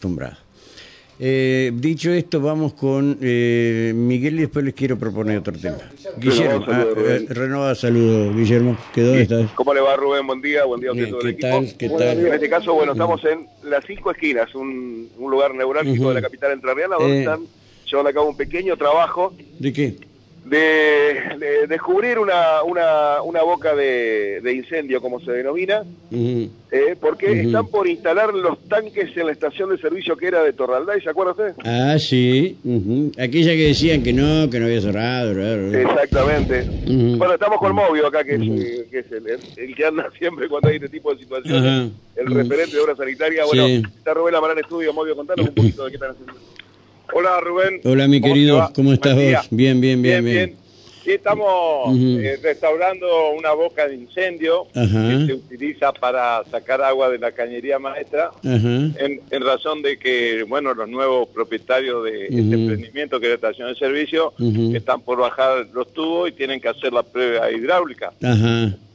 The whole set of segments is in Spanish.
acostumbrado. Eh, dicho esto, vamos con eh, Miguel y después les quiero proponer otro tema. Guillermo, ah, eh, renovado saludo, Guillermo. ¿Qué dónde estás? ¿Cómo le va Rubén? Buen día, buen día a usted todo ¿qué el equipo. tal? ¿Qué Bueno, tal? En este caso, bueno, estamos en las cinco esquinas, un, un lugar neurálgico de la capital entrerriana, donde Eh. están llevando a cabo un pequeño trabajo ¿De qué? de, de descubrir una, una, una boca de, de incendio, como se denomina, Ujú. eh, porque están por instalar los tanques en la estación de servicio que era de Torralday, ¿se acuerda usted? Ah, sí. ujú. Aquella que decían que no, que no había cerrado. bla, bla, bla. Exactamente. Bueno, estamos con Movio acá, que es, que es el, el que anda siempre cuando hay este tipo de situaciones, el referente de obra sanitaria. Bueno, Sí. está Rubén Amarán Estudio, Movio, contanos un poquito de qué están haciendo. Hola Rubén. Hola, mi ¿Cómo querido? ¿cómo estás vos? Bien, bien, bien, bien. Sí, estamos eh, restaurando una boca de incendio que se utiliza para sacar agua de la cañería maestra. En, en razón de que, bueno, los nuevos propietarios de este emprendimiento, que es la estación de servicio, están por bajar los tubos y tienen que hacer la prueba hidráulica.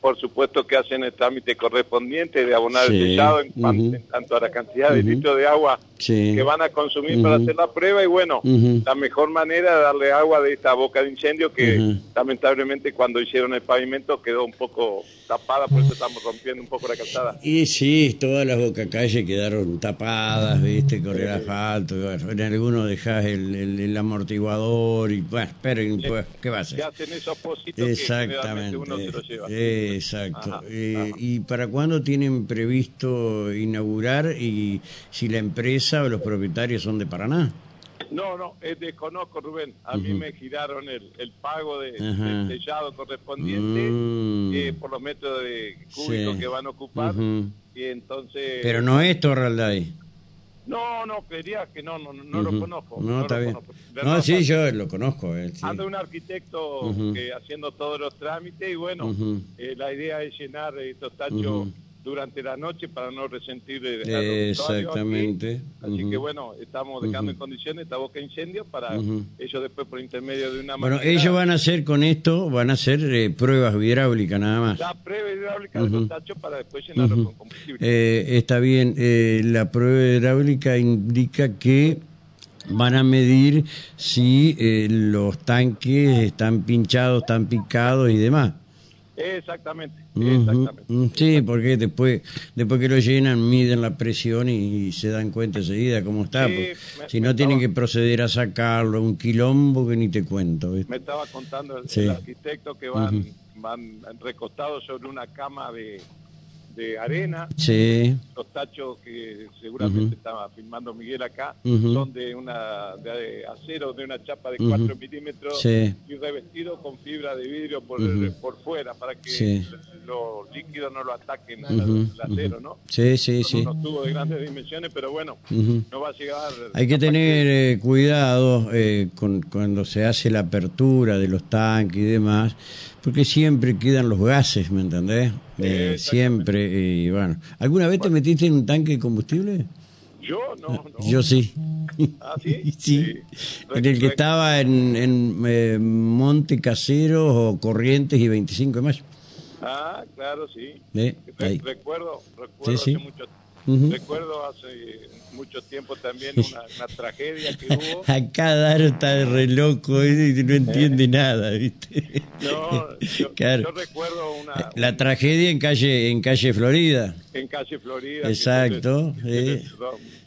Por supuesto que hacen el trámite correspondiente de abonar Sí. el sellado en, en tanto a la cantidad de litros de agua Sí. que van a consumir para hacer la prueba y bueno, la mejor manera de darle agua de esta boca de incendio que lamentablemente cuando hicieron el pavimento quedó un poco tapada, por eso estamos rompiendo un poco la calzada. Y sí, todas las bocacalles quedaron tapadas, viste, con el asfalto. en algunos dejás el, el- el amortiguador y bueno, pero pues, ¿qué va a hacer? Se hacen esos pocitos que generalmente uno se los lleva. Exactamente, exacto. Ajá, Eh, ajá. ¿Y para cuándo tienen previsto inaugurar y si la empresa o los propietarios son de Paraná? No, no, eh, desconozco, Rubén. A mí Ujú. me giraron el, el pago de, del sellado correspondiente Mm. eh, por los metros de cúbicos Sí. que van a ocupar. Y entonces... Pero no es Torralday. No, no, creería que no, no, no, lo conozco. No, está lo bien. conozco. No, sí, yo lo conozco. eh, sí. Anda un arquitecto que haciendo todos los trámites y bueno, eh, la idea es llenar estos tachos durante la noche para no resentir eh, Eh, Exactamente. aquí. Así Ujú. que bueno, estamos dejando en condiciones esta boca de incendio para ellos después por intermedio de una Bueno, ellos van a hacer con esto, van a hacer eh, pruebas hidráulicas nada más. la prueba hidráulica de Ujú. los tachos para después llenarlos Ujú. con combustible. Eh, está bien, eh, la prueba hidráulica indica que van a medir si eh, los tanques están pinchados, están picados y demás. Exactamente, exactamente. Sí, porque después, después que lo llenan, miden la presión y, y se dan cuenta enseguida cómo está. Sí, porque me- si me no, tienen que proceder a sacarlo, un quilombo que ni te cuento. ¿viste? Me estaba contando el, Sí. el arquitecto que van, Ujú. van recostados sobre una cama de, de arena. Sí, Los tachos que seguramente estaba filmando Miguel acá son de una de acero, de una chapa de Ujú. 4 milímetros Sí. y revestido con fibra de vidrio por, por fuera para que Sí. los líquidos no lo ataquen al acero. ¿no? sí, sí, Son sí. unos tubos de grandes dimensiones, pero bueno, no va a llegar. Hay que tener eh, cuidado eh, con, cuando se hace la apertura de los tanques y demás, porque siempre quedan los gases, ¿me entendés? Eh, siempre, y bueno. ¿Alguna vez te metiste en un tanque de combustible? Yo no, no. Yo sí. ¿Ah, sí? sí. Sí. En el que estaba en, en eh, Monte Caseros o Corrientes y 25 de mayo. Ah, claro, sí. ¿Eh? Re- Ahí. recuerdo, recuerdo Sí, hace mucho Ujú. recuerdo hace mucho tiempo también una, una tragedia que hubo. Acá Daro está re loco y no entiende nada, ¿viste? No, yo, Claro. yo recuerdo una La tragedia en calle en calle Florida. en calle Florida. Exacto, sí.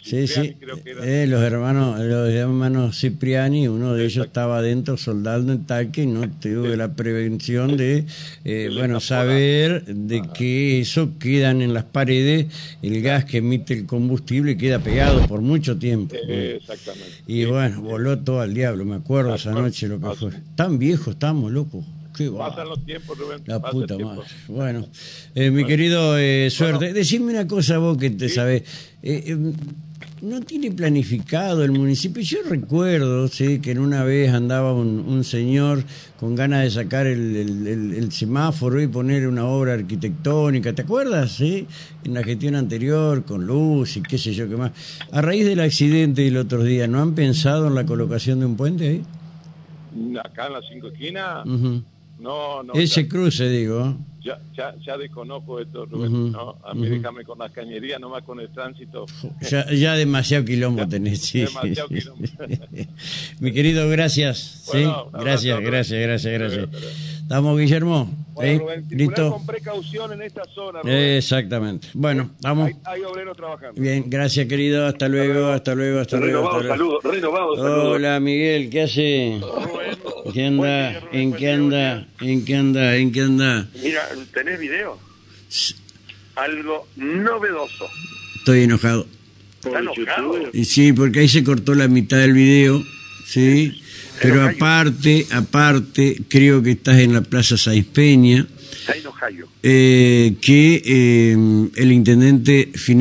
Sí, Cipriani, sí. creo que era. Eh, los hermanos, los hermanos Cipriani, uno de ellos estaba adentro soldando en tanque y no tuve la prevención de, eh, bueno, saber de que eso quedan en las paredes, el gas que emite el combustible queda pegado por mucho tiempo. Eh, exactamente. Y bueno, voló todo al diablo, me acuerdo Ah, esa bueno, noche lo que fue. Tan viejos estamos, loco. Qué Pasan los tiempos, Rubén. La pasa puta madre. Bueno, eh, mi querido eh, suerte, decime una cosa vos que te Sí. sabés. ¿No tiene planificado el municipio? Yo recuerdo sí, que en una vez andaba un, un señor con ganas de sacar el, el- el- el semáforo y poner una obra arquitectónica. ¿Te acuerdas? Sí? En la gestión anterior, con luz y qué sé yo qué más. A raíz del accidente del otro día, ¿no han pensado en la colocación de un puente ahí? Acá en las cinco esquinas. No, no. Ese ya, cruce, digo. ya, ya, ya desconozco esto, Rubén. No, a mí déjame con las cañerías, nomás con el tránsito. Ya, ya demasiado quilombo Ya, tenés, sí. demasiado quilombo. Mi querido, gracias. ¿sí? Bueno, gracias, gracias, gracias, gracias. Hasta ¿Estamos, Guillermo? Bueno, ¿Sí? Rubén, ¿Listo? con precaución en esta zona, Rubén. Exactamente. Bueno, vamos. Hay, hay obreros trabajando. Bien, gracias, querido. Hasta luego, hasta luego, hasta luego. Renovado hasta luego. saludo, renovado saludo. Hola, Miguel, ¿qué hace? ¿En qué anda? ¿En qué anda? ¿En qué anda? ¿En qué anda? Mira, ¿tenés video? Algo novedoso. Estoy enojado. ¿Está enojado? Sí, porque ahí se cortó la mitad del video, ¿sí? Pero aparte, aparte, creo que estás en la Plaza Sáenz Peña, Está enojado. eh, que eh, el intendente final